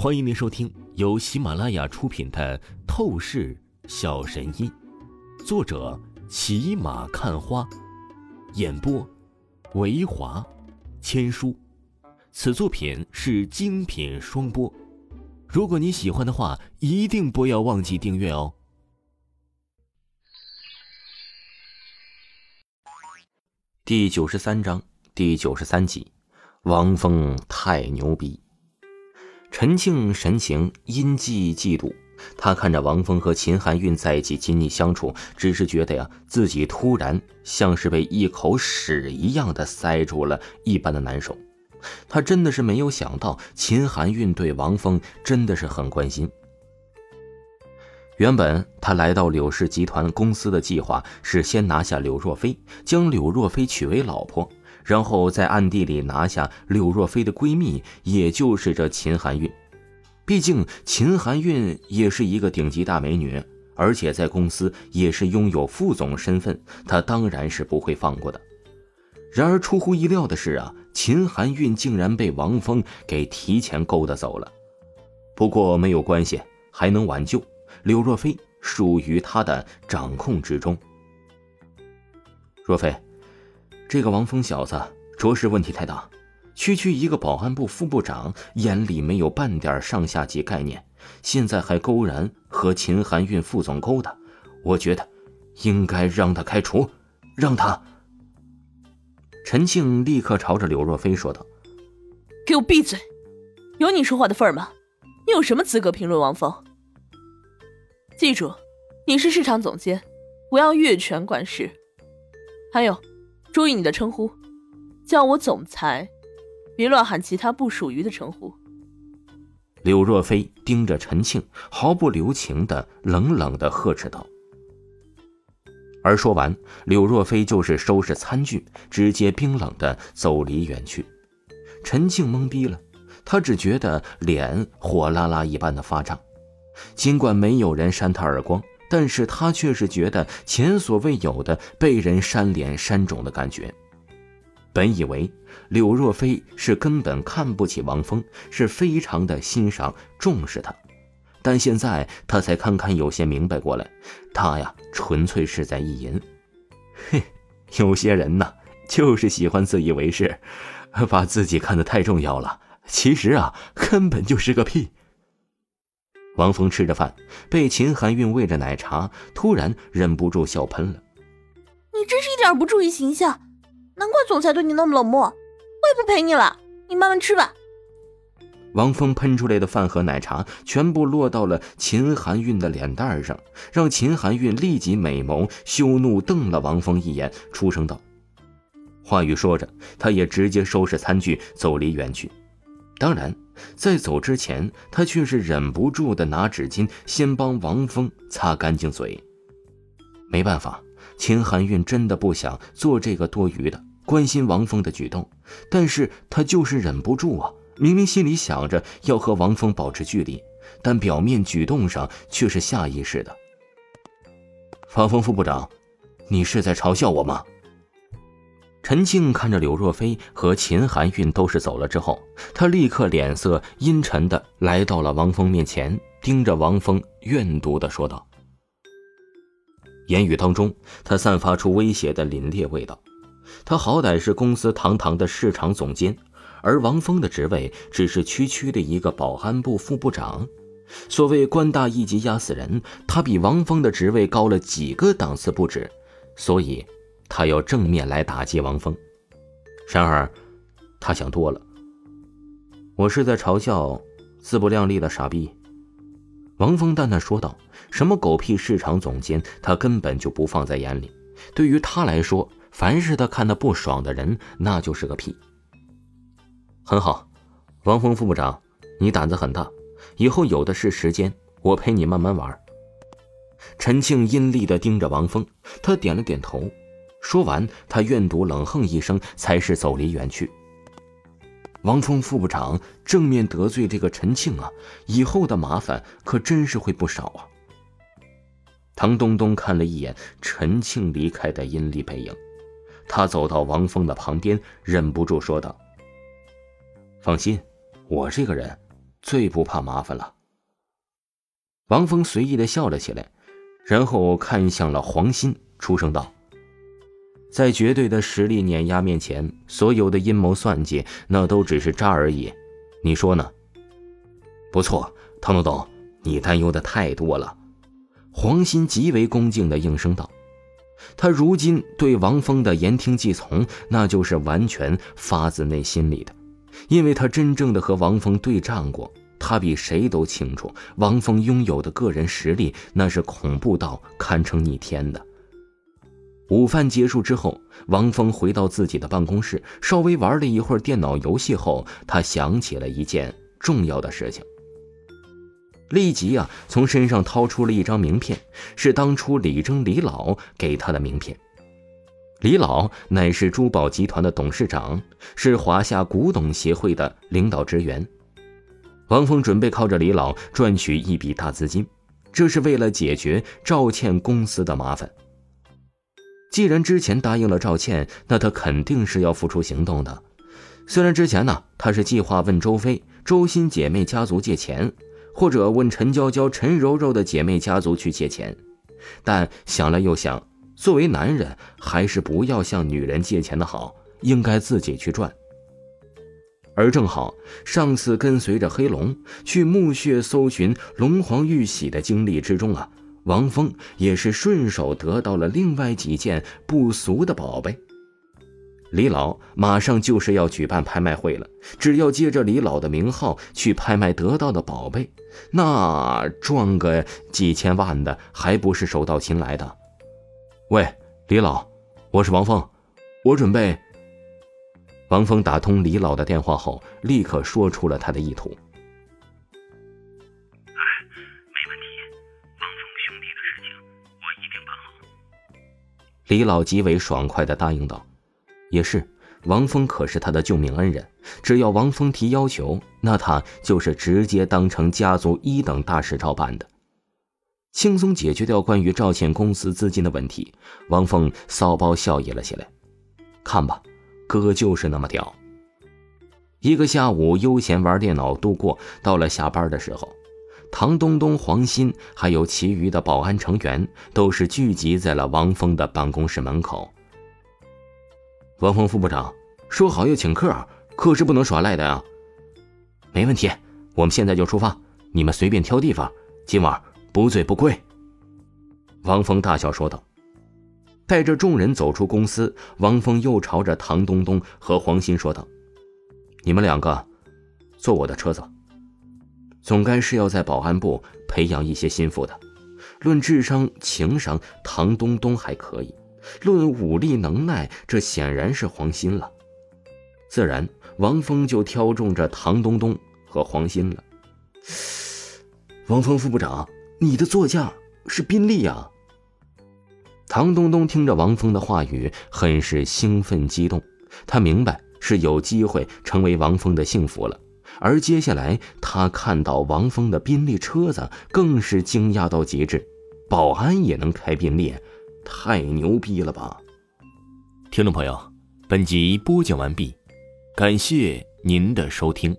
欢迎您收听由喜马拉雅出品的《透视小神医》，作者骑马看花，演播维华千书。此作品是精品双播。如果你喜欢的话，一定不要忘记订阅哦。第九十三章第九十三集，王峰太牛逼。陈庆神情阴寂嫉妒，他看着王峰和秦含韵在一起亲密相处，只是觉得呀，自己突然像是被一口屎一样的塞住了一般的难受。他真的是没有想到，秦含韵对王峰真的是很关心。原本他来到柳氏集团公司的计划是先拿下柳若飞，将柳若飞娶为老婆。然后在暗地里拿下柳若飞的闺蜜，也就是这秦含韵。毕竟秦含韵也是一个顶级大美女，而且在公司也是拥有副总身份，他当然是不会放过的。然而出乎意料的是啊，秦含韵竟然被王峰给提前勾搭走了。不过没有关系，还能挽救柳若飞，属于他的掌控之中。若飞。这个王峰小子着实问题太大，区区一个保安部副部长，眼里没有半点上下级概念，现在还勾然和秦含韵副总勾搭，我觉得应该让他开除，让他。陈庆立刻朝着柳若飞说道：“给我闭嘴！有你说话的份儿吗？你有什么资格评论王峰？记住，你是市场总监，不要越权管事。还有。”注意你的称呼，叫我总裁，别乱喊其他不属于的称呼。柳若飞盯着陈庆，毫不留情的冷冷的呵斥道。而说完，柳若飞就是收拾餐具，直接冰冷的走离远去。陈庆懵逼了，他只觉得脸火辣辣一般的发胀，尽管没有人扇他耳光。但是他却是觉得前所未有的被人扇脸扇肿的感觉。本以为柳若飞是根本看不起王峰，是非常的欣赏重视他，但现在他才堪堪有些明白过来，他呀纯粹是在意淫。嘿，有些人呐，就是喜欢自以为是，把自己看得太重要了，其实啊根本就是个屁。王峰吃着饭，被秦含韵喂着奶茶，突然忍不住笑喷了。你真是一点不注意形象，难怪总裁对你那么冷漠。我也不陪你了，你慢慢吃吧。王峰喷出来的饭和奶茶全部落到了秦含韵的脸蛋上，让秦含韵立即美眸羞怒瞪了王峰一眼，出声道：“话语说着，他也直接收拾餐具走离远去。当然。”在走之前，他却是忍不住的拿纸巾先帮王峰擦干净嘴。没办法，秦含韵真的不想做这个多余的关心王峰的举动，但是他就是忍不住啊！明明心里想着要和王峰保持距离，但表面举动上却是下意识的。王峰副部长，你是在嘲笑我吗？陈静看着柳若飞和秦含韵都是走了之后，他立刻脸色阴沉的来到了王峰面前，盯着王峰怨毒的说道：“言语当中，他散发出威胁的凛冽味道。他好歹是公司堂堂的市场总监，而王峰的职位只是区区的一个保安部副部长。所谓官大一级压死人，他比王峰的职位高了几个档次不止，所以。”他要正面来打击王峰，然而，他想多了。我是在嘲笑自不量力的傻逼。王峰淡淡说道：“什么狗屁市场总监，他根本就不放在眼里。对于他来说，凡是他看他不爽的人，那就是个屁。”很好，王峰副部长，你胆子很大，以后有的是时间，我陪你慢慢玩。陈庆阴厉的盯着王峰，他点了点头。说完，他怨毒冷哼一声，才是走离远去。王峰副部长正面得罪这个陈庆啊，以后的麻烦可真是会不少啊。唐东东看了一眼陈庆离开的阴厉背影，他走到王峰的旁边，忍不住说道：“放心，我这个人最不怕麻烦了。王峰随意的笑了起来，然后看向了黄鑫，出声道：“在绝对的实力碾压面前，所有的阴谋算计那都只是渣而已。你说呢？”“不错，唐东东，你担忧的太多了。”黄鑫极为恭敬的应声道：“他如今对王峰的言听计从，那就是完全发自内心里的，因为他真正的和王峰对战过。”他比谁都清楚，王峰拥有的个人实力那是恐怖到堪称逆天的。午饭结束之后，王峰回到自己的办公室，稍微玩了一会儿电脑游戏后，他想起了一件重要的事情，立即啊，从身上掏出了一张名片，是当初李征李老给他的名片。李老乃是珠宝集团的董事长，是华夏古董协会的领导职员。王峰准备靠着李老赚取一笔大资金，这是为了解决赵倩公司的麻烦。既然之前答应了赵倩，那他肯定是要付出行动的。虽然之前呢，他是计划问周飞、周鑫姐妹家族借钱，或者问陈娇娇、陈柔柔的姐妹家族去借钱，但想了又想，作为男人，还是不要向女人借钱的好，应该自己去赚。而正好上次跟随着黑龙去墓穴搜寻龙皇玉玺的经历之中啊，王峰也是顺手得到了另外几件不俗的宝贝。李老马上就是要举办拍卖会了，只要借着李老的名号去拍卖得到的宝贝，那赚个几千万的还不是手到擒来的？喂，李老，我是王峰，我准备。王峰打通李老的电话后，立刻说出了他的意图。李老极为爽快的答应道：“也是，王峰可是他的救命恩人，只要王峰提要求，那他就是直接当成家族一等大事照办的。”轻松解决掉关于赵倩公司资金的问题，王峰骚包笑意了起来。看吧。哥就是那么屌。一个下午悠闲玩电脑度过，到了下班的时候，唐东东、黄鑫还有其余的保安成员都是聚集在了王峰的办公室门口。王峰副部长说好要请客，可是不能耍赖的啊。没问题，我们现在就出发，你们随便挑地方，今晚不醉不归。王峰大笑说道。带着众人走出公司，王峰又朝着唐东东和黄鑫说道：“你们两个，坐我的车子。总该是要在保安部培养一些心腹的。论智商、情商，唐东东还可以；论武力能耐，这显然是黄鑫了。自然，王峰就挑中这唐东东和黄鑫了。王峰副部长，你的座驾是宾利呀！”唐东东听着王峰的话语，很是兴奋激动。他明白是有机会成为王峰的幸福了。而接下来，他看到王峰的宾利车子，更是惊讶到极致。保安也能开宾利，太牛逼了吧！听众朋友，本集播讲完毕，感谢您的收听。